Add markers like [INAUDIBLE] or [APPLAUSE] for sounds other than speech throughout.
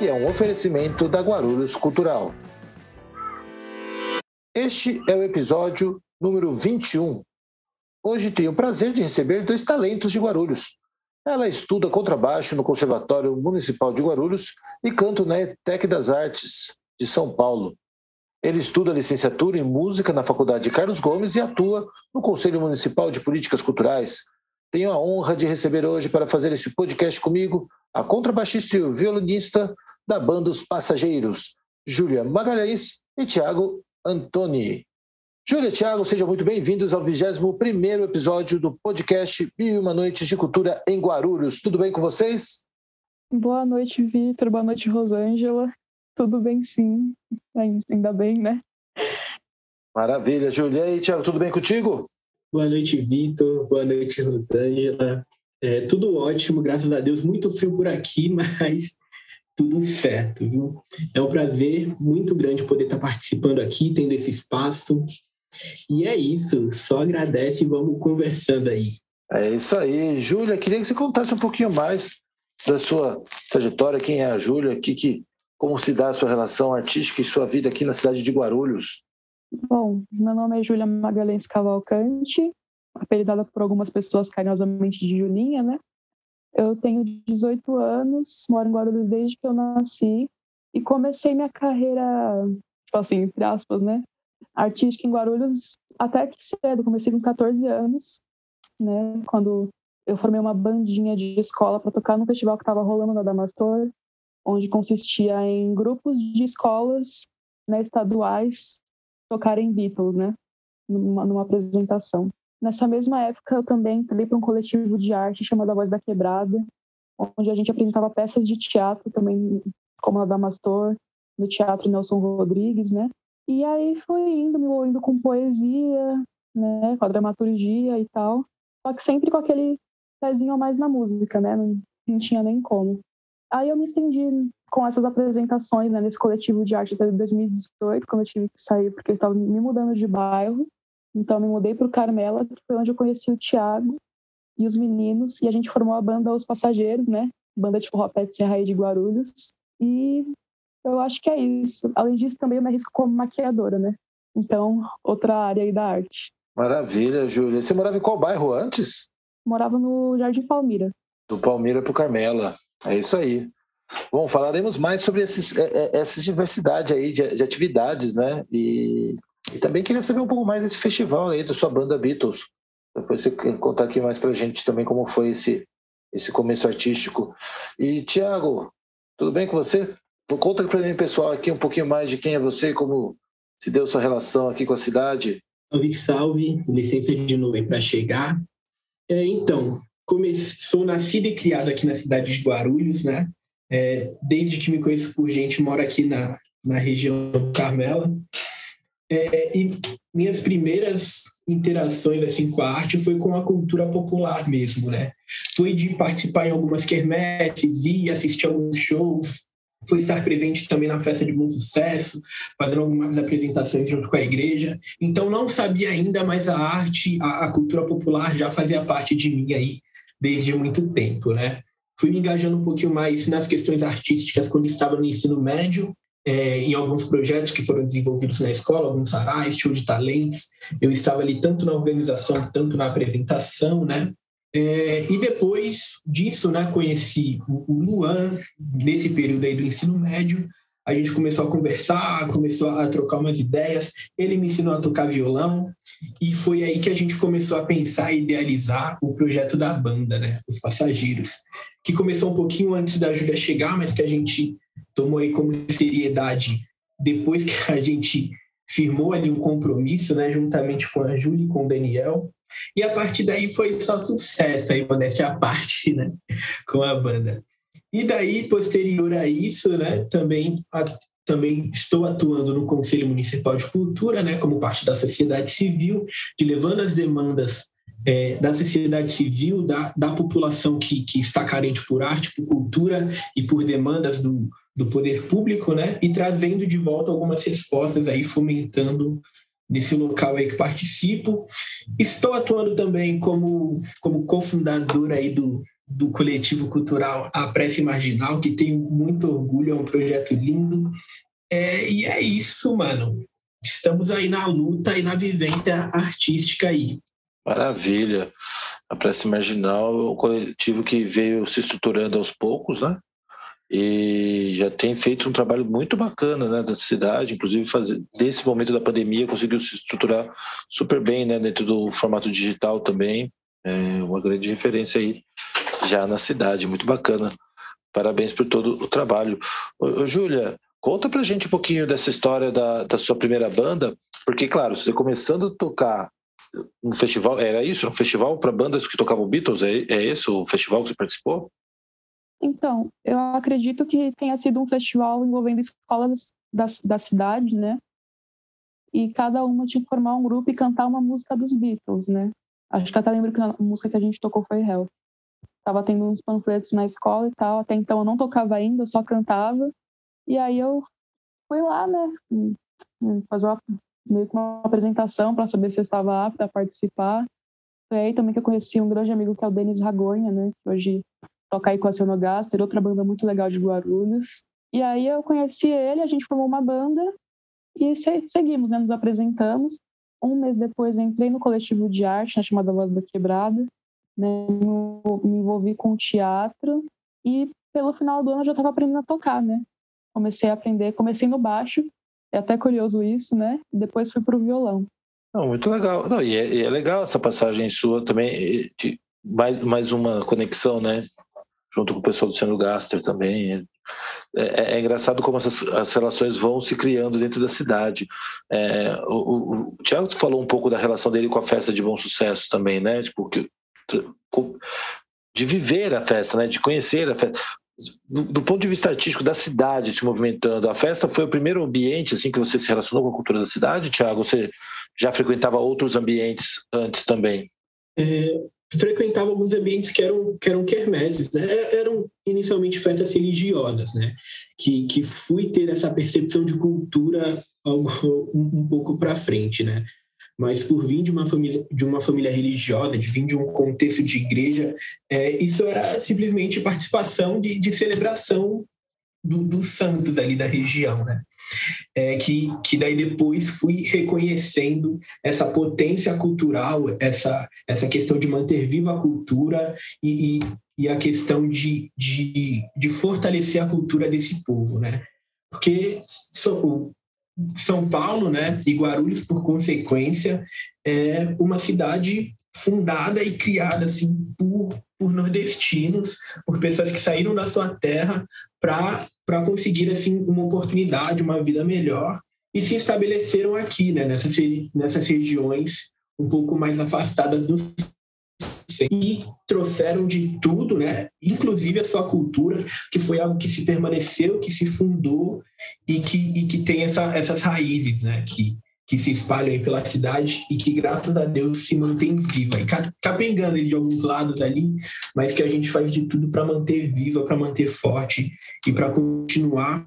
e é um oferecimento da Guarulhos Cultural. Este é o episódio número 21. Hoje tenho o prazer de receber dois talentos de Guarulhos. Ela estuda contrabaixo no Conservatório Municipal de Guarulhos e canto na ETEC das Artes, de São Paulo. Ele estuda licenciatura em música na Faculdade Carlos Gomes e atua no Conselho Municipal de Políticas Culturais. Tenho a honra de receber hoje para fazer esse podcast comigo a contrabaixista e violinista da banda Os Passageiros, Júlia Magalhães e Tiago Antoni. Júlia e Tiago, sejam muito bem-vindos ao 21º episódio do podcast Mil e Uma Noites de Cultura em Guarulhos. Tudo bem com vocês? Boa noite, Vitor. Boa noite, Rosângela. Tudo bem, sim. Ainda bem, né? Maravilha. Júlia e Tiago, tudo bem contigo? Boa noite, Vitor. Boa noite, Rosângela. É, tudo ótimo, graças a Deus. Muito frio por aqui, [LAUGHS] mas tudo certo, viu? É um prazer muito grande poder estar participando aqui, tendo esse espaço. E é isso, só agradece e vamos conversando aí. É isso aí. Júlia, queria que você contasse um pouquinho mais da sua trajetória, quem é a Júlia, que, que, como se dá a sua relação artística e sua vida aqui na cidade de Guarulhos. Bom, meu nome é Júlia Magalhães Cavalcante, apelidada por algumas pessoas carinhosamente de Julinha, né? Eu tenho 18 anos, moro em Guarulhos desde que eu nasci e comecei minha carreira, tipo assim, entre aspas, né? Artística em Guarulhos até que cedo, comecei com 14 anos, né? Quando eu formei uma bandinha de escola para tocar no festival que estava rolando na Damastor, onde consistia em grupos de escolas né, estaduais tocarem Beatles, né? Numa, numa apresentação. Nessa mesma época, eu também entrei para um coletivo de arte chamado A Voz da Quebrada, onde a gente apresentava peças de teatro também, como a Damastor, no Teatro Nelson Rodrigues, né? E aí fui indo, me envolvendo com poesia, né, com a dramaturgia e tal, só que sempre com aquele pezinho a mais na música, né? Não, não tinha nem como. Aí eu me estendi com essas apresentações né, nesse coletivo de arte até 2018, quando eu tive que sair porque eu estava me mudando de bairro. Então, me mudei para o Carmela, que foi onde eu conheci o Tiago e os meninos, e a gente formou a banda Os Passageiros, né? Banda de forró pé Serra de Guarulhos. E eu acho que é isso. Além disso, também eu me arrisco como maquiadora, né? Então, outra área aí da arte. Maravilha, Júlia. Você morava em qual bairro antes? Morava no Jardim Palmira. Do Palmira para o Carmela. É isso aí. Bom, falaremos mais sobre esses, é, é, essa diversidade aí de, de atividades, né? E e também queria saber um pouco mais desse festival aí da sua banda Beatles. Depois você contar aqui mais pra gente também como foi esse, esse começo artístico. E, Tiago, tudo bem com você? Conta para mim, pessoal, aqui um pouquinho mais de quem é você, como se deu sua relação aqui com a cidade. Salve, salve, licença de nuvem para chegar. É, então, sou nascido e criado aqui na cidade de Guarulhos, né? É, desde que me conheço por gente, moro aqui na, na região do Carmela. É, e minhas primeiras interações assim com a arte foi com a cultura popular mesmo, né? Foi de participar em algumas quermesses, ir assistir alguns shows, foi estar presente também na festa de bom sucesso, fazendo algumas apresentações junto com a igreja. Então não sabia ainda, mas a arte, a, a cultura popular já fazia parte de mim aí desde muito tempo, né? Fui me engajando um pouquinho mais nas questões artísticas quando estava no ensino médio, é, em alguns projetos que foram desenvolvidos na escola, alguns sarais, show de talentos. Eu estava ali tanto na organização, tanto na apresentação, né? É, e depois disso, né, conheci o Luan, nesse período aí do ensino médio. A gente começou a conversar, começou a trocar umas ideias. Ele me ensinou a tocar violão e foi aí que a gente começou a pensar e idealizar o projeto da banda, né, Os Passageiros, que começou um pouquinho antes da Júlia chegar, mas que a gente tomou aí como seriedade depois que a gente firmou ali um compromisso, né, juntamente com a Júlia e com o Daniel. E a partir daí foi só sucesso aí, modéstia à parte, né, com a banda. E daí, posterior a isso, né, também, a, também estou atuando no Conselho Municipal de Cultura, né, como parte da sociedade civil, de levando as demandas é, da sociedade civil, da, da população que, que está carente por arte, por cultura e por demandas do, do poder público, né, e trazendo de volta algumas respostas aí, fomentando nesse local aí que participo. Estou atuando também como, como cofundador aí do, do coletivo cultural A Prece Marginal, que tenho muito orgulho, é um projeto lindo. É, e é isso, mano. Estamos aí na luta e na vivência artística aí. Maravilha. A Prece Marginal é um coletivo que veio se estruturando aos poucos, né? E já tem feito um trabalho muito bacana né, da cidade, inclusive fazer, nesse momento da pandemia conseguiu se estruturar super bem né, dentro do formato digital também, é uma grande referência aí já na cidade, muito bacana. Parabéns por todo o trabalho. Ô, Júlia, conta pra gente um pouquinho dessa história da, da sua primeira banda, porque, claro, você começando a tocar um festival, era isso? Um festival para bandas que tocavam Beatles? É, é esse o festival que você participou? Então, eu acredito que tenha sido um festival envolvendo escolas da, da cidade, né? E cada uma tinha que formar um grupo e cantar uma música dos Beatles, né? Acho que até lembro que a música que a gente tocou foi Help. Tava tendo uns panfletos na escola e tal. Até então eu não tocava ainda, eu só cantava. E aí eu fui lá, né? Fazer uma, meio que uma apresentação para saber se eu estava apta a participar. Foi aí também que eu conheci um grande amigo que é o Denis Ragonha, né? Que hoje tocar aí com a Cenogaster, outra banda muito legal de Guarulhos. E aí eu conheci ele, a gente formou uma banda e seguimos, né? Nos apresentamos. Um mês depois entrei no coletivo de arte, na chamada Voz da Quebrada, né? Me envolvi com teatro e pelo final do ano eu já estava aprendendo a tocar, né? Comecei a aprender, comecei no baixo, é até curioso isso, né? Depois fui para o violão. Não, muito legal. Não, e, é, é, legal essa passagem sua também, de mais, mais uma conexão, né? Junto com o pessoal do Seno Gaster também. É, é, é, engraçado como essas, as relações vão se criando dentro da cidade. É, o, o, o Tiago falou um pouco da relação dele com a festa de bom sucesso também, né? Tipo, que, de viver a festa, né? De conhecer a festa. Do, do, ponto de vista artístico da cidade se movimentando, a festa foi o primeiro ambiente assim que você se relacionou com a cultura da cidade, Tiago? Você já frequentava outros ambientes antes também? É, frequentava alguns ambientes que eram, que eram quermesses, né? eram inicialmente festas religiosas, né? que, que fui ter essa percepção de cultura algo, [LAUGHS] um, um pouco para frente, né? mas por vir de uma família de uma família religiosa, de vir de um contexto de igreja, é, isso era simplesmente participação de, de celebração do, dos santos ali da região, né? É que, que daí depois fui reconhecendo essa potência cultural, essa, essa questão de manter viva a cultura e, e, e a questão de, de, de fortalecer a cultura desse povo, né? Porque São, São Paulo, né, e Guarulhos, por consequência, é uma cidade fundada e criada assim por, por nordestinos, por pessoas que saíram da sua terra para conseguir assim uma oportunidade, uma vida melhor e se estabeleceram aqui, né, nessas, nessas regiões um pouco mais afastadas do e trouxeram de tudo, né? Inclusive a sua cultura, que foi algo que se permaneceu, que se fundou e que, e que tem essa, essas raízes, né? Que, que se espalham aí pela cidade e que, graças a Deus, se mantém viva. E capengando de alguns lados ali, mas que a gente faz de tudo para manter viva, para manter forte e para continuar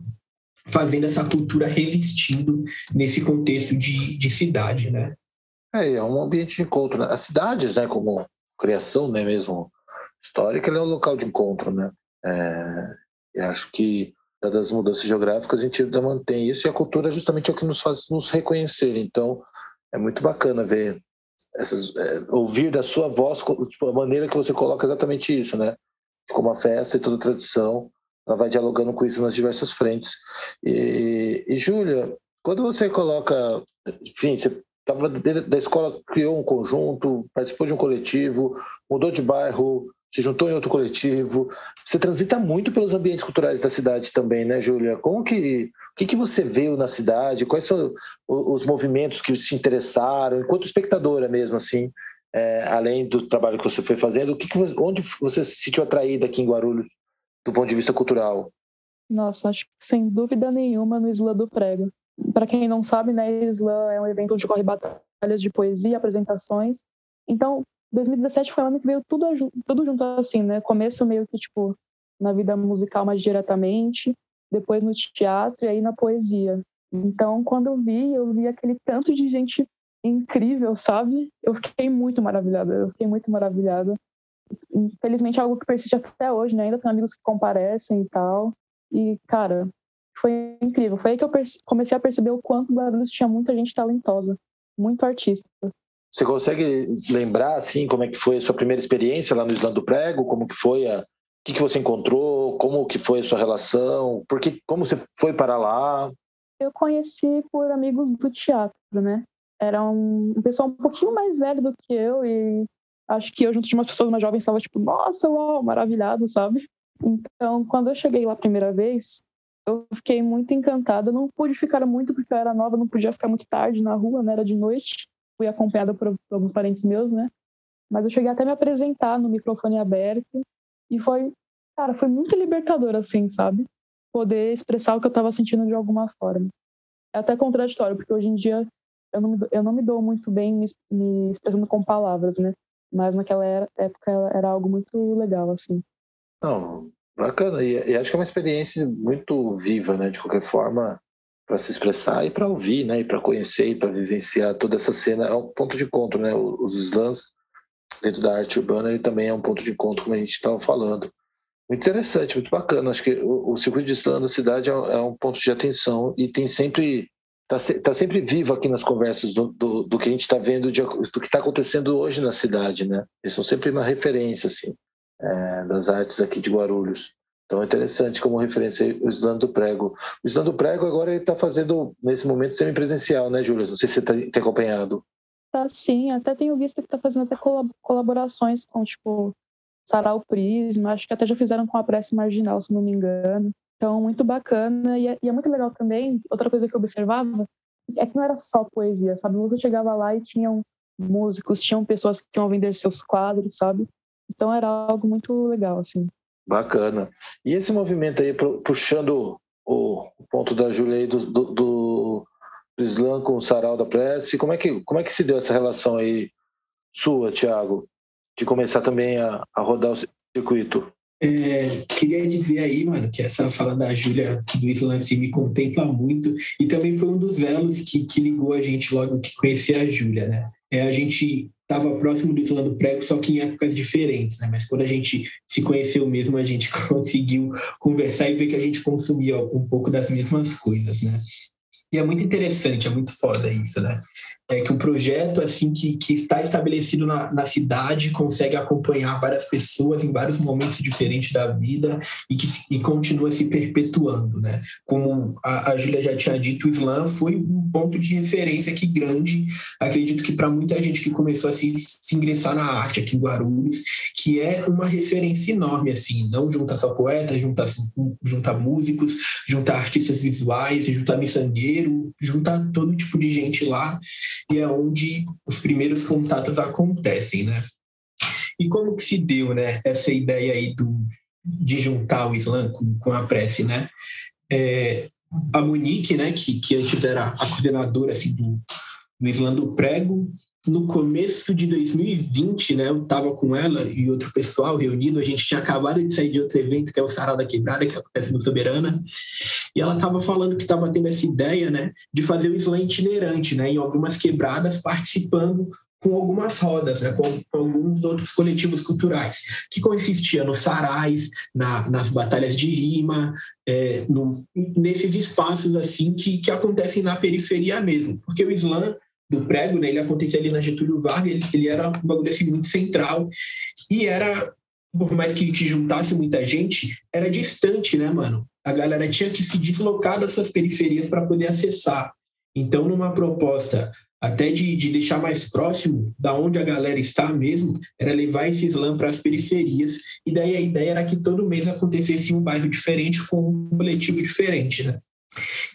fazendo essa cultura resistindo nesse contexto de, de cidade, né? É, é um ambiente de encontro. Né? As cidades, né, como criação, né, mesmo histórica, é um local de encontro, né? É, eu acho que das mudanças geográficas, a gente ainda mantém isso, e a cultura justamente é o que nos faz nos reconhecer. Então, é muito bacana ver, essas, é, ouvir da sua voz, tipo, a maneira que você coloca exatamente isso, né? Como a festa e toda a tradição, ela vai dialogando com isso nas diversas frentes. E, e Júlia, quando você coloca, enfim, você estava da escola, criou um conjunto, participou de um coletivo, mudou de bairro, se juntou em outro coletivo. Você transita muito pelos ambientes culturais da cidade também, né, Júlia? Como que, o que, que você viu na cidade? Quais são os movimentos que te interessaram, enquanto espectadora mesmo, assim, é, além do trabalho que você foi fazendo, o que, que onde você se sentiu atraída aqui em Guarulhos do ponto de vista cultural? Nossa, acho que sem dúvida nenhuma no Isla do Prego. Para quem não sabe, né, Isla é um evento onde ocorre batalhas de poesia, apresentações. Então, 2017 foi um ano que veio tudo, tudo junto assim, né? Começo meio que, tipo, na vida musical mais diretamente, depois no teatro e aí na poesia. Então, quando eu vi, eu vi aquele tanto de gente incrível, sabe? Eu fiquei muito maravilhada, eu fiquei muito maravilhada. Infelizmente, é algo que persiste até hoje, né? Ainda tem amigos que comparecem e tal. E, cara, foi incrível. Foi aí que eu comecei a perceber o quanto Guarulhos tinha muita gente talentosa, muito artista. Você consegue lembrar, assim, como é que foi a sua primeira experiência lá no Islã do Prego? Como que foi a... O que, que você encontrou? Como que foi a sua relação? Por que, como você foi para lá? Eu conheci por amigos do teatro, né? Era um, pessoal um pouquinho mais velho do que eu e acho que eu junto de umas pessoas mais jovens estava tipo, nossa, uau, maravilhado, sabe? Então, quando eu cheguei lá a primeira vez, eu fiquei muito encantada. não pude ficar muito porque eu era nova, não podia ficar muito tarde na rua, né? Era de noite fui acompanhada por, por alguns parentes meus, né? Mas eu cheguei até me apresentar no microfone aberto e foi, cara, foi muito libertador, assim, sabe? Poder expressar o que eu estava sentindo de alguma forma. É até contraditório, porque hoje em dia eu não me, dou, eu não me dou muito bem me, me expressando com palavras, né? Mas naquela era, época era algo muito legal, assim. Não, bacana. E, e acho que é uma experiência muito viva, né? De qualquer forma, para se expressar e para ouvir, né? E para conhecer e para vivenciar toda essa cena é um ponto de encontro, né? Os slams dentro da arte urbana ele também é um ponto de encontro, como a gente estava falando. Muito interessante, muito bacana. Acho que o, o circuito de slam da cidade é, é, um ponto de atenção e tem sempre está tá sempre vivo aqui nas conversas do, do, do que a gente está vendo de, do que está acontecendo hoje na cidade, né? Eles são sempre uma referência assim é, das artes aqui de Guarulhos. Então é interessante como referência o Islã do Prego. O Islã do Prego agora ele está fazendo, nesse momento, semi-presencial, né, Júlia? Não sei se você tem acompanhado. Tá sim, até tenho visto que está fazendo até colaborações com, tipo, Sarau Prisma, acho que até já fizeram com a Prece Marginal, se não me engano. Então, muito bacana. E é, e é muito legal também, outra coisa que eu observava, é que não era só poesia, sabe? Você chegava lá e tinham músicos, tinham pessoas que iam vender seus quadros, sabe? Então era algo muito legal, assim. Bacana. E esse movimento aí, puxando o ponto da Júlia aí do, do, do, Islã com o Sarau da Prece, como é, que, como é que se deu essa relação aí sua, Tiago, de começar também a, a rodar o circuito? É, queria dizer aí, mano, que essa fala da Júlia do Islã assim, me contempla muito e também foi um dos elos que, que ligou a gente logo que conhecia a Júlia, né? É, a gente estava próximo do Islã Prego, só que em épocas diferentes, né? Mas quando a gente se conheceu mesmo, a gente [LAUGHS] conseguiu conversar e ver que a gente consumia um pouco das mesmas coisas, né? E é muito interessante, é muito foda isso, né? É que um projeto assim que, que está estabelecido na, na cidade consegue acompanhar várias pessoas em vários momentos diferentes da vida e que e continua se perpetuando, né? Como a, a Júlia já tinha dito, o Islã foi um ponto de referência aqui grande, acredito que para muita gente que começou a se, se, ingressar na arte aqui em Guarulhos, que é uma referência enorme, assim, não junta só poetas, junta, junta músicos, junta artistas visuais, junta miçangueiro, junta todo tipo de gente lá e é onde os primeiros contatos acontecem, né? E como que se deu, né, essa ideia aí do, de juntar o Islã com, com a prece, né? É, a Monique, né, que, que antes era a coordenadora assim, do, do Islã do Prego, no começo de 2020, né, eu estava com ela e outro pessoal reunido, a gente tinha acabado de sair de outro evento, que é o Sarau da Quebrada, que acontece no Soberana, e ela estava falando que estava tendo essa ideia, né, de fazer o slam itinerante, né, em algumas quebradas, participando com algumas rodas, né, com, alguns outros coletivos culturais, que consistia nos sarais, na, nas batalhas de rima, é, no, nesses espaços assim que, que acontecem na periferia mesmo, porque o slam do prego, né? Ele acontecia ali na Getúlio Vargas, ele, ele era um bagulho assim muito central e era, por mais que, que juntasse muita gente, era distante, né, mano? A galera tinha que se deslocar das suas periferias para poder acessar. Então, numa proposta até de, de deixar mais próximo da onde a galera está mesmo, era levar esse slam para as periferias. E daí a ideia era que todo mês acontecesse um bairro diferente com um coletivo diferente, né?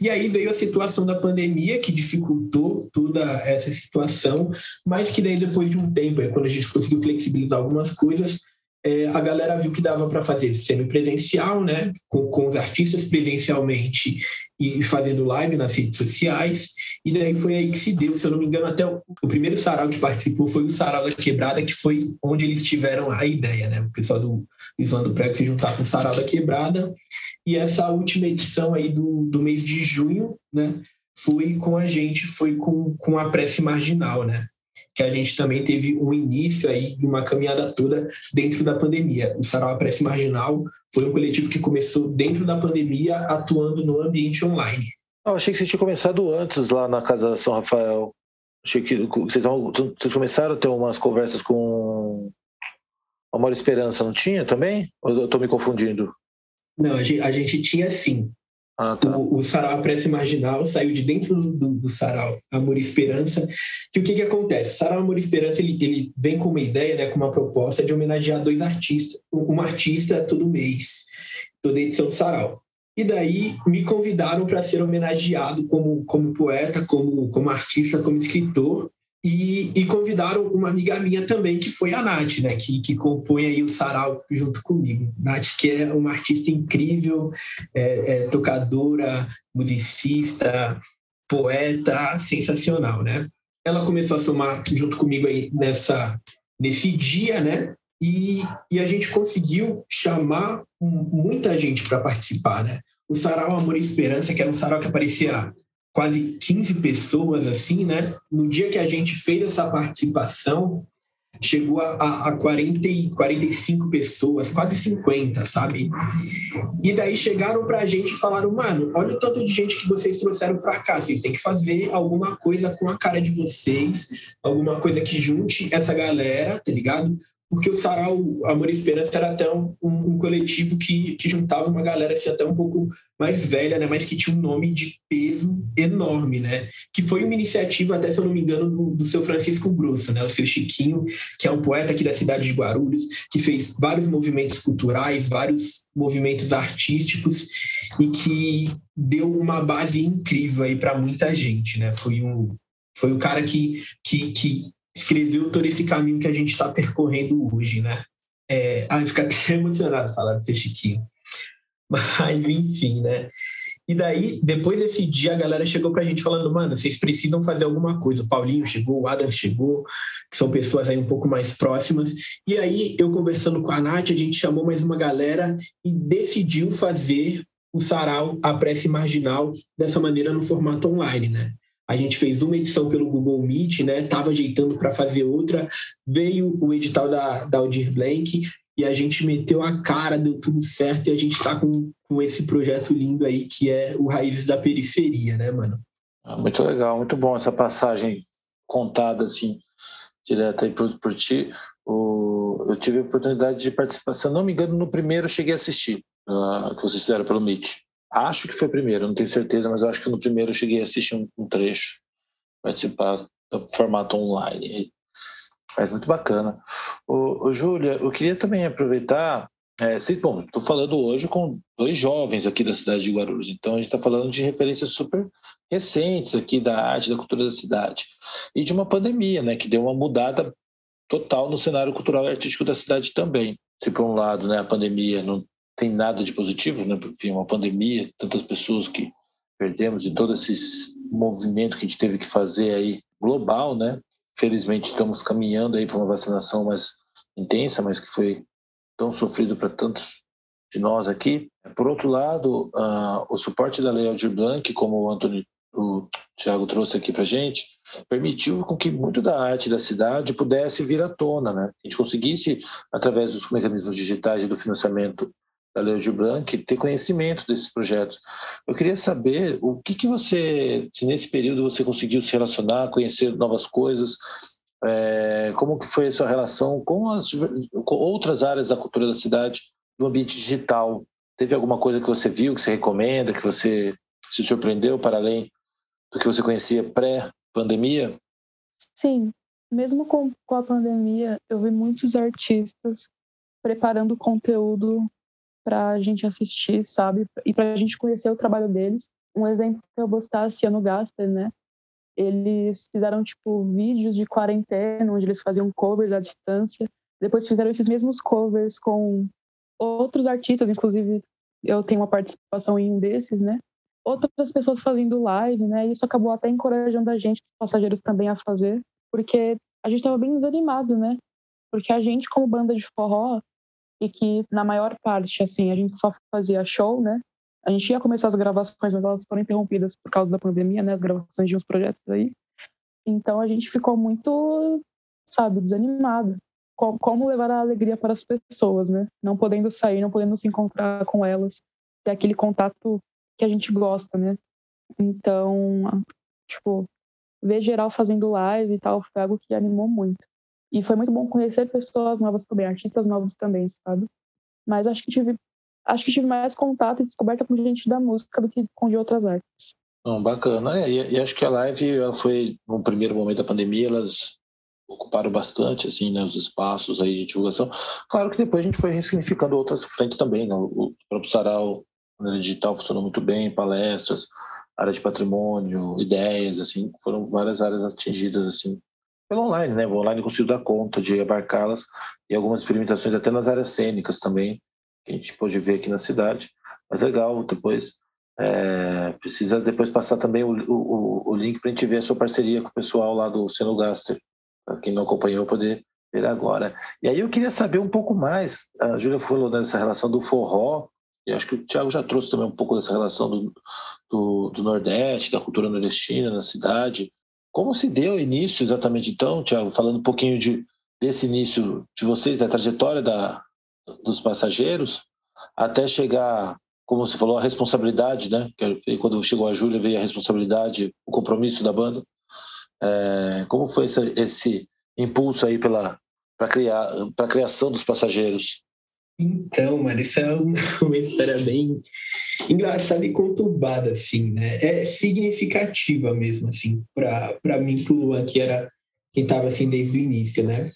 E aí veio a situação da pandemia que dificultou toda essa situação, mas que daí depois de um tempo, quando a gente conseguiu flexibilizar algumas coisas, é, a galera viu que dava para fazer semipresencial, né, com, com os artistas presencialmente e fazendo live nas redes sociais. E daí foi aí que se deu, se eu não me engano, até o, o primeiro sarau que participou foi o Sarau da Quebrada, que foi onde eles tiveram a ideia, né? O pessoal do Islã do Prego se juntar com o Sarau da Quebrada. E essa última edição aí do, do mês de junho, né? Foi com a gente, foi com, com a prece marginal, né? que a gente também teve um início aí de uma caminhada toda dentro da pandemia. O Sarau Prece Marginal foi um coletivo que começou dentro da pandemia, atuando no ambiente online. Eu achei que você tinha começado antes lá na Casa São Rafael. Achei que vocês, vocês começaram a ter umas conversas com Amor e Esperança, não tinha também? Ou eu estou me confundindo? Não, a gente, a gente tinha sim. Ah, tá. o, o Sarau Prece Marginal saiu de dentro do, do Sarau Amor e Esperança. Que o que, que acontece? Sarau Amor e Esperança ele, ele vem com uma ideia, né, com uma proposta de homenagear dois artistas, uma artista todo mês, toda edição do Sarau. E daí me convidaram para ser homenageado como, como poeta, como, como artista, como escritor. E, e, convidaram uma amiga minha também, que foi a Nath, né? Que, que compõe aí o sarau junto comigo. Nath, que é uma artista incrível, é, é tocadora, musicista, poeta, sensacional, né? Ela começou a somar junto comigo aí nessa, nesse dia, né? E, e a gente conseguiu chamar muita gente para participar, né? O Sarau Amor e Esperança, que era um sarau que aparecia quase 15 pessoas, assim, né? No dia que a gente fez essa participação, chegou a, a, a 40 e 45 pessoas, quase 50, sabe? E daí chegaram pra gente e falaram, mano, olha o tanto de gente que vocês trouxeram pra cá, vocês têm que fazer alguma coisa com a cara de vocês, alguma coisa que junte essa galera, tá ligado? Porque o Sarau Amor e Esperança era até um, um, coletivo que, que juntava uma galera assim, até um pouco mais velha, né, mas que tinha um nome de peso enorme, né, que foi uma iniciativa, até se eu não me engano, do, do seu Francisco Grosso, né, o seu Chiquinho, que é um poeta aqui da cidade de Guarulhos, que fez vários movimentos culturais, vários movimentos artísticos e que deu uma base incrível aí para muita gente, né, foi um foi o cara que, que, que escreveu todo esse caminho que a gente está percorrendo hoje, né? É, ai, fica até [LAUGHS] emocionado falar do Chiquinho. Mas, enfim, né? E daí, depois desse dia, a galera chegou pra gente falando, mano, vocês precisam fazer alguma coisa. O Paulinho chegou, o Adam chegou, que são pessoas aí um pouco mais próximas. E aí, eu conversando com a Nath, a gente chamou mais uma galera e decidiu fazer o sarau, a prece marginal, dessa maneira no formato online, né? A gente fez uma edição pelo Google Meet, né? Tava ajeitando para fazer outra. Veio o edital da, da Aldir Blank e a gente meteu a cara, deu tudo certo e a gente está com, com esse projeto lindo aí que é o Raízes da Periferia, né, mano? Ah, muito legal, muito bom essa passagem contada assim, direta aí por, por ti. O, eu tive a oportunidade de participar, se eu não me engano, no primeiro cheguei a assistir, uh, que vocês fizeram pelo Meet. Acho que foi o primeiro, não tenho certeza, mas acho que no primeiro eu cheguei a assistir um, um trecho, participar do formato online. Mas muito bacana. O Júlia, eu queria também aproveitar. É, se, bom, estou falando hoje com dois jovens aqui da cidade de Guarulhos, então a gente está falando de referências super recentes aqui da arte, da cultura da cidade e de uma pandemia, né, que deu uma mudada total no cenário cultural e artístico da cidade também. Se por um lado, né, a pandemia não tem nada de positivo, né? Enfim, uma pandemia, tantas pessoas que perdemos e todo esse movimento que a gente teve que fazer aí global, né? Felizmente estamos caminhando aí para uma vacinação mais intensa, mas que foi tão sofrido para tantos de nós aqui. Por outro lado, uh, o suporte da Lei Aldir Blanc, como o Antônio, o Tiago trouxe aqui para gente, permitiu com que muito da arte da cidade pudesse vir à tona, né? A gente conseguisse, através dos mecanismos digitais e do financiamento da Lei Blanc, ter conhecimento desses projetos. Eu queria saber o que, que você, se nesse período você conseguiu se relacionar, conhecer novas coisas, é, como que foi a sua relação com, as, com outras áreas da cultura da cidade no ambiente digital? Teve alguma coisa que você viu, que você recomenda, que você se surpreendeu para além do que você conhecia pré-pandemia? Sim, mesmo com, com a pandemia, eu vi muitos artistas preparando conteúdo para a gente assistir, sabe? E para a gente conhecer o trabalho deles. Um exemplo que eu citar é Ciano Gaster, né? Eles fizeram, tipo, vídeos de quarentena, onde eles faziam covers à distância. depois fizeram esses mesmos covers com outros artistas, inclusive eu tenho uma participação em um desses, né? Outras pessoas fazendo live, né? Isso acabou até encorajando a gente, os passageiros também a fazer, porque a gente estava bem desanimado, né? Porque a gente, como banda de forró, e que na maior parte, assim, a gente só fazia show, né? A gente ia começar as gravações, mas elas foram interrompidas por causa da pandemia, né? As gravações de uns projetos aí. Então a gente ficou muito, sabe, desanimado. Como levar a alegria para as pessoas, né? Não podendo sair, não podendo se encontrar com elas, ter aquele contato que a gente gosta, né? Então, tipo, ver geral fazendo live e tal foi algo que animou muito. E foi muito bom conhecer pessoas novas também, artistas novos também, sabe? Mas acho que tive, acho que tive mais contato e descoberta com gente da música do que com de outras artes. Não, bacana. É, e, e, acho que a live ela foi, no primeiro momento da pandemia, elas ocuparam bastante assim, né, os espaços aí de divulgação. Claro que depois a gente foi ressignificando outras frentes também. Né? O próprio Sarau digital funcionou muito bem, palestras, área de patrimônio, ideias, assim, foram várias áreas atingidas assim pelo online, né? O online conseguiu dar conta de abarcá-las e algumas experimentações até nas áreas cênicas também, que a gente pôde ver aqui na cidade. Mas legal, depois é, precisa depois passar também o, o, o link para a gente ver a sua parceria com o pessoal lá do Senogaster, para quem não acompanhou poder ver agora. E aí eu queria saber um pouco mais, a Júlia falou dessa relação do forró, e acho que o Thiago já trouxe também um pouco dessa relação do, do, do Nordeste, da cultura nordestina na cidade, como se deu início exatamente então, Tiago, falando um pouquinho de, desse início de vocês, da trajetória da, dos passageiros, até chegar, como você falou, a responsabilidade, né? Quando chegou a Júlia, veio a responsabilidade, o compromisso da banda. É, como foi esse, esse impulso aí pela para criar para criação dos passageiros? Então, mano, isso [LAUGHS] é uma história bem engraçada e conturbada, assim, né? É significativa mesmo, assim, para mim, pro Luan, que era quem estava assim desde o início, né?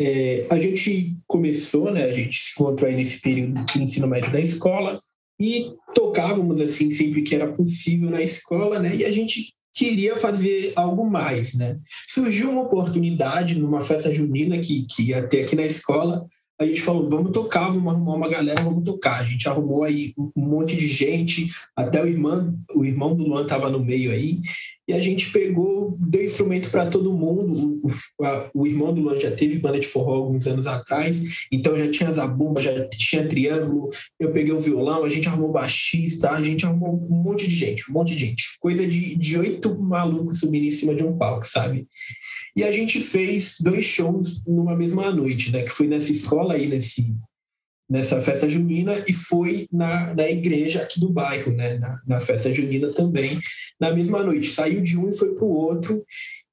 É, a gente começou, né? A gente se encontrou aí nesse período de ensino médio da escola e tocávamos, assim, sempre que era possível na escola, né? E a gente queria fazer algo mais, né? Surgiu uma oportunidade numa festa junina que, que ia ter aqui na escola, a gente falou, vamos tocar, vamos arrumar uma galera, vamos tocar. A gente arrumou aí um monte de gente, até o irmão, o irmão do Luan estava no meio aí, e a gente pegou, deu instrumento para todo mundo. O, a, o, irmão do Luan já teve banda de forró alguns anos atrás, então já tinha zabumba, já tinha triângulo. Eu peguei o violão, a gente arrumou baixista, a gente arrumou um monte de gente, um monte de gente. Coisa de, oito malucos subindo em cima de um palco, sabe? E a gente fez dois shows numa mesma noite, né? Que foi nessa escola aí, nesse, nessa festa junina, e foi na, na igreja aqui do bairro, né? Na, na festa junina também, na mesma noite. Saiu de um e foi para o outro.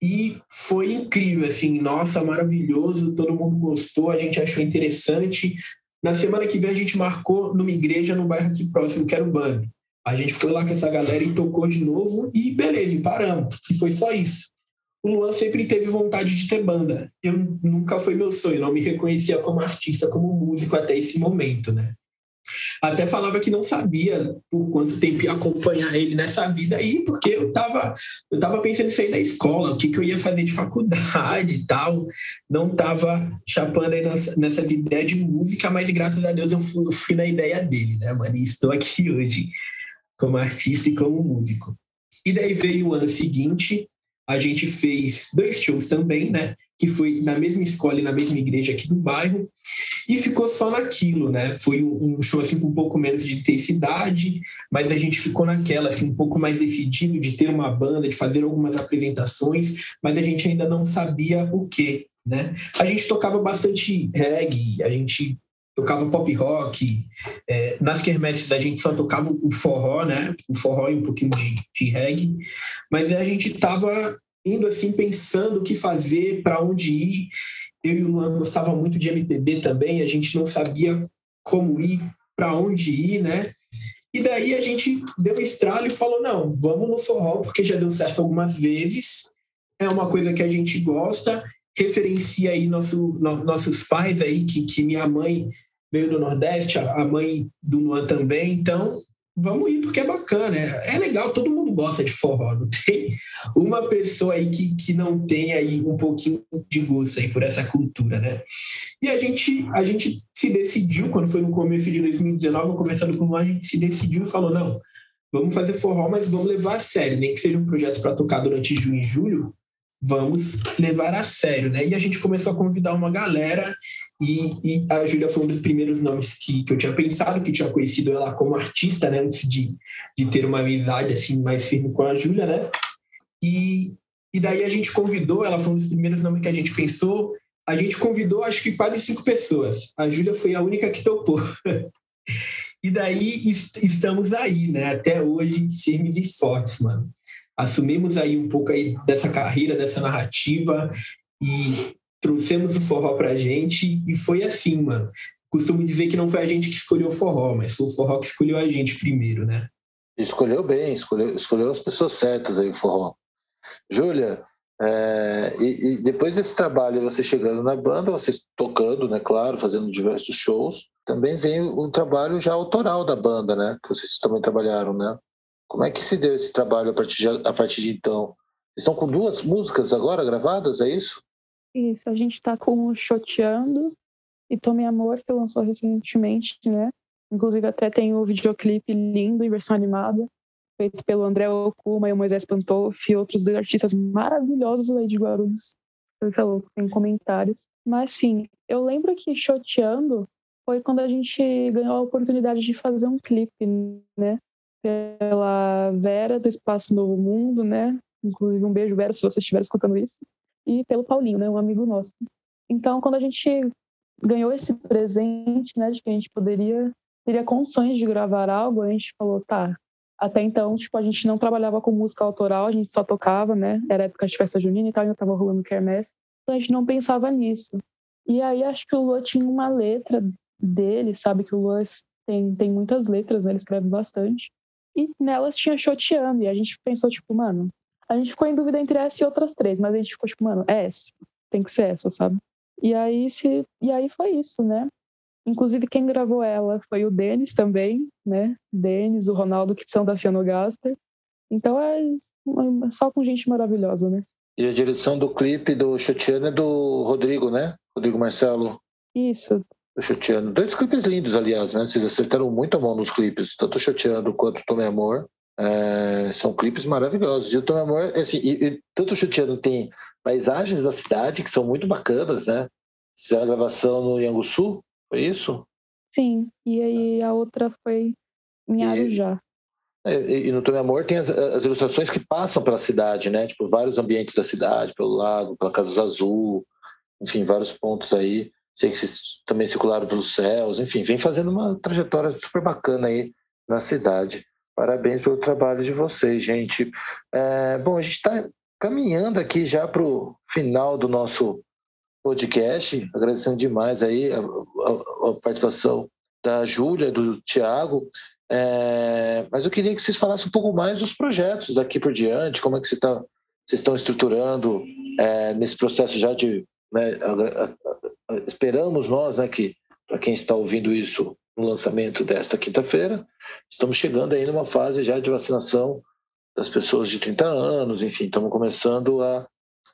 E foi incrível, assim, nossa, maravilhoso, todo mundo gostou, a gente achou interessante. Na semana que vem a gente marcou numa igreja no bairro aqui próximo, que era o Bambi. A gente foi lá com essa galera e tocou de novo e beleza, e paramos. E foi só isso o Luan sempre teve vontade de ter banda. Eu nunca foi meu sonho, não me reconhecia como artista, como músico até esse momento, né? Até falava que não sabia por quanto tempo ia acompanhar ele nessa vida aí, porque eu tava, eu tava pensando em sair da escola, o que, que eu ia fazer de faculdade e tal. Não tava chapando aí nessa, nessa ideia de música, mas graças a Deus eu fui, eu fui na ideia dele, né, mano? E estou aqui [LAUGHS] hoje como artista e como músico. E daí veio o ano seguinte, a gente fez dois shows também, né? Que foi na mesma escola e na mesma igreja aqui do bairro, e ficou só naquilo, né? Foi um show assim com um pouco menos de intensidade, mas a gente ficou naquela, assim, um pouco mais decidido de ter uma banda, de fazer algumas apresentações, mas a gente ainda não sabia o que, né? A gente tocava bastante reggae, a gente tocava pop rock. É, nas quermesses a gente só tocava o forró, né? O forró e um pouquinho de, de reggae. Mas a gente tava indo assim, pensando o que fazer, para onde ir. Eu e o Luan gostava muito de MPB também, a gente não sabia como ir, para onde ir, né? E daí a gente deu um estralo e falou: não, vamos no forró, porque já deu certo algumas vezes, é uma coisa que a gente gosta, referencia aí nosso, no, nossos pais aí, que, que minha mãe veio do Nordeste, a mãe do Luan também, então vamos ir porque é bacana, é, é legal, todo mundo gosta de forró, não tem uma pessoa aí que, que não tem aí um pouquinho de gosto aí por essa cultura, né? E a gente, a gente se decidiu, quando foi no começo de 2019, começando com a gente se decidiu e falou: não, vamos fazer forró, mas vamos levar a sério, nem que seja um projeto para tocar durante junho e julho, vamos levar a sério, né? E a gente começou a convidar uma galera e, e a Júlia foi um dos primeiros nomes que, que eu tinha pensado, que tinha conhecido ela como artista, né? Antes de, de ter uma amizade assim mais firme com a Júlia, né? E, e daí a gente convidou, ela foi um dos primeiros nomes que a gente pensou. A gente convidou, acho que quase cinco pessoas. A Júlia foi a única que topou. [LAUGHS] e daí estamos aí, né? Até hoje, firmes e fortes, mano. Assumimos aí um pouco aí dessa carreira, dessa narrativa e trouxemos o forró pra gente e foi assim, mano. Costumo dizer que não foi a gente que escolheu o forró, mas foi o forró que escolheu a gente primeiro, né? Escolheu bem, escolheu, escolheu as pessoas certas aí, o forró. Júlia, é, e, e, depois desse trabalho, você chegando na banda, você tocando, né, claro, fazendo diversos shows, também vem o, trabalho já autoral da banda, né, que vocês também trabalharam, né? Como é que se deu esse trabalho a partir de, a partir de então? Estão com duas músicas agora gravadas, é isso? Isso, a gente está com o Choteando e Tome Amor, que lançou recentemente, né? Inclusive até tem o videoclipe lindo em versão animada feito pelo André Okuma e o Moisés Pantoff e outros dois artistas maravilhosos aí de Guarulhos. Você falou, tem comentários. Mas sim, eu lembro que Choteando foi quando a gente ganhou a oportunidade de fazer um clipe, né? Pela Vera do Espaço Novo Mundo, né? Inclusive um beijo, Vera, se você estiver escutando isso. E pelo Paulinho, né? Um amigo nosso. Então, quando a gente ganhou esse presente, né? De que a gente poderia, teria condições de gravar algo, a gente falou, tá, até então, tipo, a gente não trabalhava com música autoral, a gente só tocava, né? Era época de festa junina e tal, ainda tava rolando quermesse. Então a gente não pensava nisso. E aí acho que o Lua tinha uma letra dele, sabe? Que o Lua tem, tem muitas letras, né? Ele escreve bastante. E nelas tinha Choteando. E a gente pensou, tipo, mano... A gente ficou em dúvida entre essa e outras três, mas a gente ficou, tipo, mano, é essa. Tem que ser essa, sabe? E aí, se, e aí foi isso, né? Inclusive, quem gravou ela foi o Denis também, né? Denis, o Ronaldo, que são da Cianogaster. Então é só com gente maravilhosa, né? E a direção do clipe do Chutiano é do Rodrigo, né? Rodrigo Marcelo. Isso. Do Chutiano. Dois clipes lindos, aliás, né? Vocês acertaram muito a mão nos clipes, tanto o Chutiano quanto o Tome Amor. É, são clipes maravilhosos. E o Tome Amor, assim, e, e, tanto o Chutiano tem paisagens da cidade que são muito bacanas, né? Fizeram a gravação no Ianguçu, foi isso? Sim, e aí a outra foi em Arujá. E, e, e no Tome Amor tem as, as, ilustrações que passam pela cidade, né? Tipo, vários ambientes da cidade, pelo lago, pela Casa Azul, enfim, vários pontos aí. Sei que vocês também circularam pelos céus, enfim, vem fazendo uma trajetória super bacana aí na cidade. Parabéns pelo trabalho de vocês, gente. É, bom, a gente está caminhando aqui já para o final do nosso podcast, agradecendo demais aí a, a, a participação da Júlia, do Tiago. É, mas eu queria que vocês falassem um pouco mais dos projetos daqui por diante, como é que tá, vocês estão estruturando é, nesse processo já de. Né, a, esperamos nós, né, que para quem está ouvindo isso no lançamento desta quinta-feira, estamos chegando aí numa fase já de vacinação das pessoas de 30 anos, enfim, estamos começando a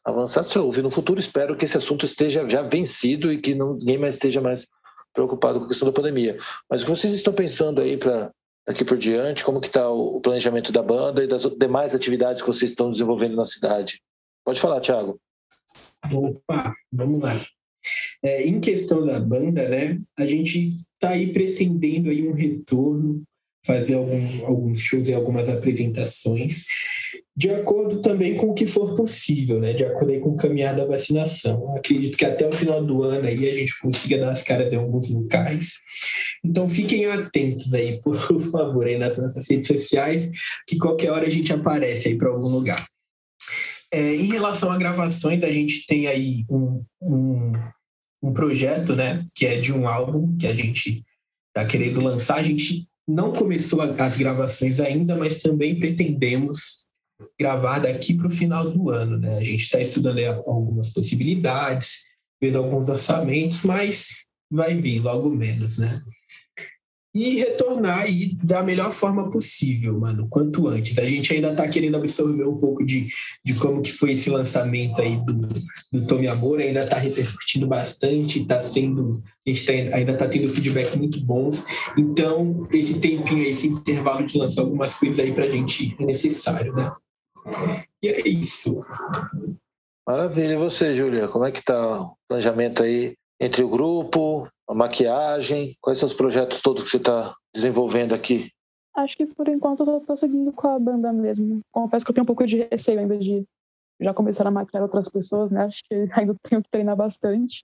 avançar se ouve. No futuro, espero que esse assunto esteja já vencido e que ninguém mais esteja mais preocupado com a questão da pandemia. Mas o que vocês estão pensando aí para daqui por diante? Como que está o planejamento da banda e das demais atividades que vocês estão desenvolvendo na cidade? Pode falar, Thiago. Opa, vamos lá. É, em questão da banda, né, a gente está aí pretendendo aí um retorno fazer algum, alguns shows e algumas apresentações, de acordo também com o que for possível, né? de acordo com o caminhar da vacinação. Acredito que até o final do ano aí a gente consiga dar as caras em alguns locais. Então fiquem atentos aí, [LAUGHS] por favor, aí nas nossas redes sociais, que qualquer hora a gente aparece aí para algum lugar. É, em relação a gravações, a gente tem aí um, um, um projeto, né, que é de um álbum que a gente está querendo lançar. A gente não começou as gravações ainda, mas também pretendemos gravar daqui para o final do ano. Né? A gente está estudando algumas possibilidades, vendo alguns orçamentos, mas vai vir logo menos. Né? E retornar aí da melhor forma possível, mano, quanto antes. A gente ainda está querendo absorver um pouco de, de como que foi esse lançamento aí do, do Tome Amor, ainda está repercutindo bastante, está sendo, a gente tá, ainda está tendo feedbacks muito bons, então esse tempinho aí, esse intervalo de lançar algumas coisas aí para a gente é necessário, né? E é isso. Maravilha. E você, Júlia, como é que tá o planejamento aí entre o grupo, a maquiagem? Quais são os projetos todos que você está desenvolvendo aqui? Acho que por enquanto eu estou seguindo com a banda mesmo. Confesso que eu tenho um pouco de receio ainda de já começar a maquiar outras pessoas, né? Acho que [LAUGHS] ainda tenho que treinar bastante.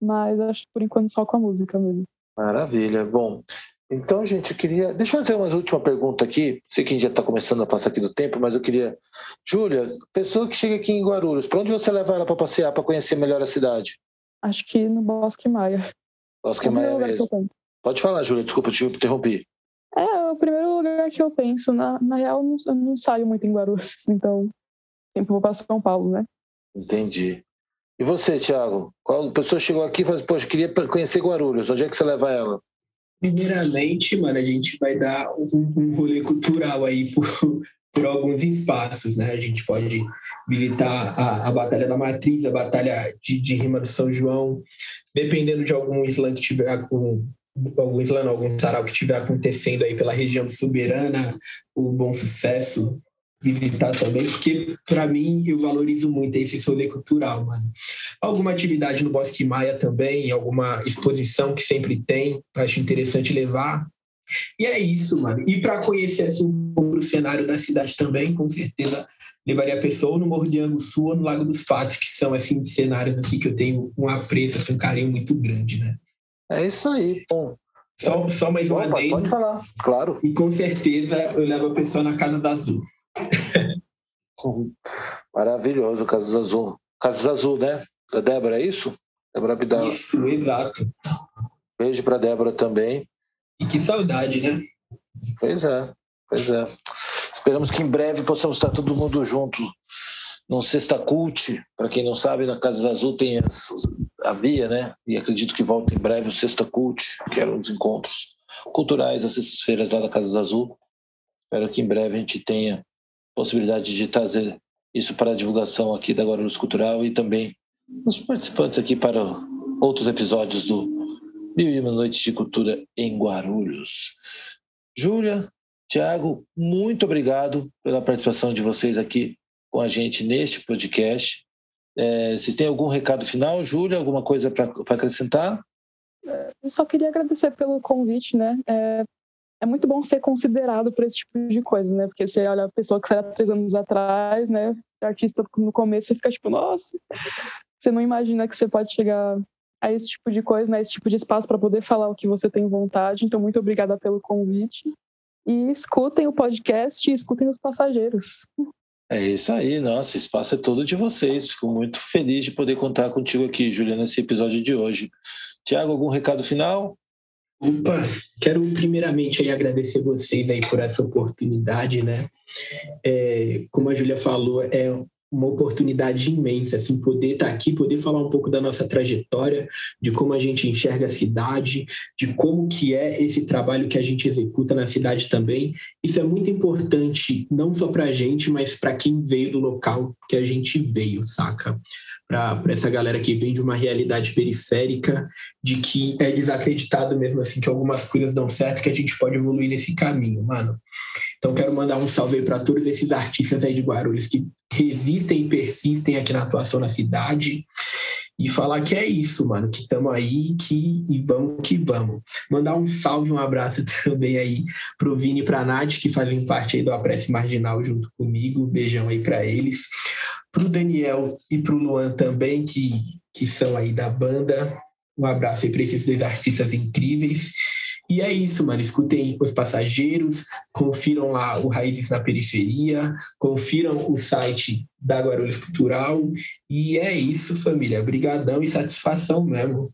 Mas acho que por enquanto só com a música mesmo. Maravilha. Bom, então, gente, eu queria. Deixa eu fazer uma última pergunta aqui. Sei que a gente já está começando a passar aqui do tempo, mas eu queria. Júlia, pessoa que chega aqui em Guarulhos, para onde você leva ela para passear, para conhecer melhor a cidade? Acho que no Bosque Maia. Mesmo. Pode falar, Júlia, desculpa te interrompi. É, o primeiro lugar que eu penso. Na, na real, eu não, eu não saio muito em Guarulhos, [LAUGHS] então sempre vou para São Paulo, né? Entendi. E você, Thiago? Qual pessoa chegou aqui e falou assim, poxa, queria conhecer Guarulhos, onde é que você leva ela? Primeiramente, mano, a gente vai dar um, um rolê cultural aí por, por alguns espaços, né? A gente pode visitar a, a Batalha da Matriz, a Batalha de, de Rima do São João, dependendo de algum slam que tiver com algum slam, algum sarau que estiver acontecendo aí pela região soberana, o Bom Sucesso, visitar também, porque para mim eu valorizo muito esse rolê cultural, mano. Alguma atividade no Bosque Maia também, alguma exposição que sempre tem, acho interessante levar. E é isso, mano. E para conhecer assim pouco o cenário da cidade também, com certeza levaria a pessoa no Morro de Anguçu ou no Lago dos Patos, que são assim cenários assim que eu tenho um apreço, assim, um carinho muito grande, né? É isso aí, bom. Só, só mais uma Opa, Pode falar, claro. E com certeza eu levo a pessoa na Casa da Azul. [LAUGHS] Maravilhoso, Casas Azul. Casas Azul, né? Da Débora, é isso? Débora Abdala. Isso, exato. Beijo para Débora também. E que saudade, né? Pois é, pois é. Esperamos que em breve possamos estar todo mundo junto no Sexta Cult. Para quem não sabe, na Casas Azul tem as, havia, né? E acredito que volta em breve o Sexta Cult, que eram os encontros culturais às sextas-feiras lá da Casas Azul. Espero que em breve a gente tenha possibilidade de trazer isso para a divulgação aqui da Guarulhos Cultural e também os participantes aqui para outros episódios do Mil e Uma Noites de Cultura em Guarulhos. Júlia, Tiago, muito obrigado pela participação de vocês aqui com a gente neste podcast. É, se tem algum recado final, Júlia, alguma coisa para acrescentar? Eu só queria agradecer pelo convite, né? É, é muito bom ser considerado por esse tipo de coisa, né? Porque você olha a pessoa que saiu três anos atrás, né? Artista no começo, você fica tipo, nossa, você não imagina que você pode chegar a esse tipo de coisa, né? Esse tipo de espaço para poder falar o que você tem vontade. Então, muito obrigada pelo convite. E escutem o podcast e escutem os passageiros. É isso aí, nossa, espaço é todo de vocês. Fico muito feliz de poder contar contigo aqui, Juliana, nesse episódio de hoje. Tiago, algum recado final? Opa, quero primeiramente aí agradecer vocês aí por essa oportunidade, né? É, como a Júlia falou, é uma oportunidade imensa, assim, poder estar aqui, poder falar um pouco da nossa trajetória, de como a gente enxerga a cidade, de como que é esse trabalho que a gente executa na cidade também. Isso é muito importante, não só para a gente, mas para quem veio do local que a gente veio, saca? Para essa galera que vem de uma realidade periférica, de que é desacreditado mesmo assim que algumas coisas dão certo, que a gente pode evoluir nesse caminho, mano. Então quero mandar um salve para todos esses artistas aí de Guarulhos que resistem e persistem aqui na atuação na cidade e falar que é isso, mano, que estamos aí que, e vamos que vamos. Mandar um salve, um abraço [LAUGHS] também aí pro Vini e pra Nath, que fazem parte aí do Apresse Marginal junto comigo. Beijão aí para eles. Pro Daniel e pro Luan também, que, que são aí da banda. Um abraço aí para esses dois artistas incríveis. E é isso, mano. Escutem os passageiros, confiram lá o Raízes na Periferia, confiram o site da Guarulhos Cultural. E é isso, família. Obrigadão e satisfação mesmo.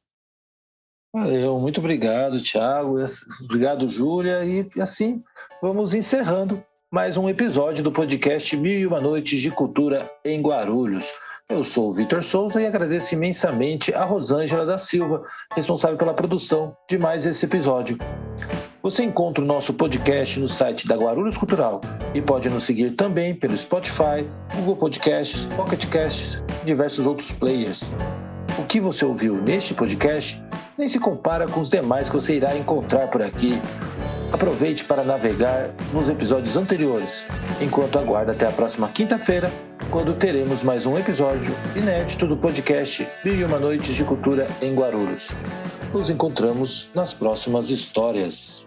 Valeu, muito obrigado, Thiago. Obrigado, Júlia. E assim, vamos encerrando mais um episódio do podcast Mil e Uma Noites de Cultura em Guarulhos. Eu sou o Vitor Souza e agradeço imensamente a Rosângela da Silva, responsável pela produção de mais esse episódio. Você encontra o nosso podcast no site da Guarulhos Cultural e pode nos seguir também pelo Spotify, Google Podcasts, Pocket Casts e diversos outros players. O que você ouviu neste podcast nem se compara com os demais que você irá encontrar por aqui. Aproveite para navegar nos episódios anteriores, enquanto aguarda até a próxima quinta-feira, quando teremos mais um episódio inédito do podcast Mil e Uma Noites de Cultura em Guarulhos. Nos encontramos nas próximas histórias.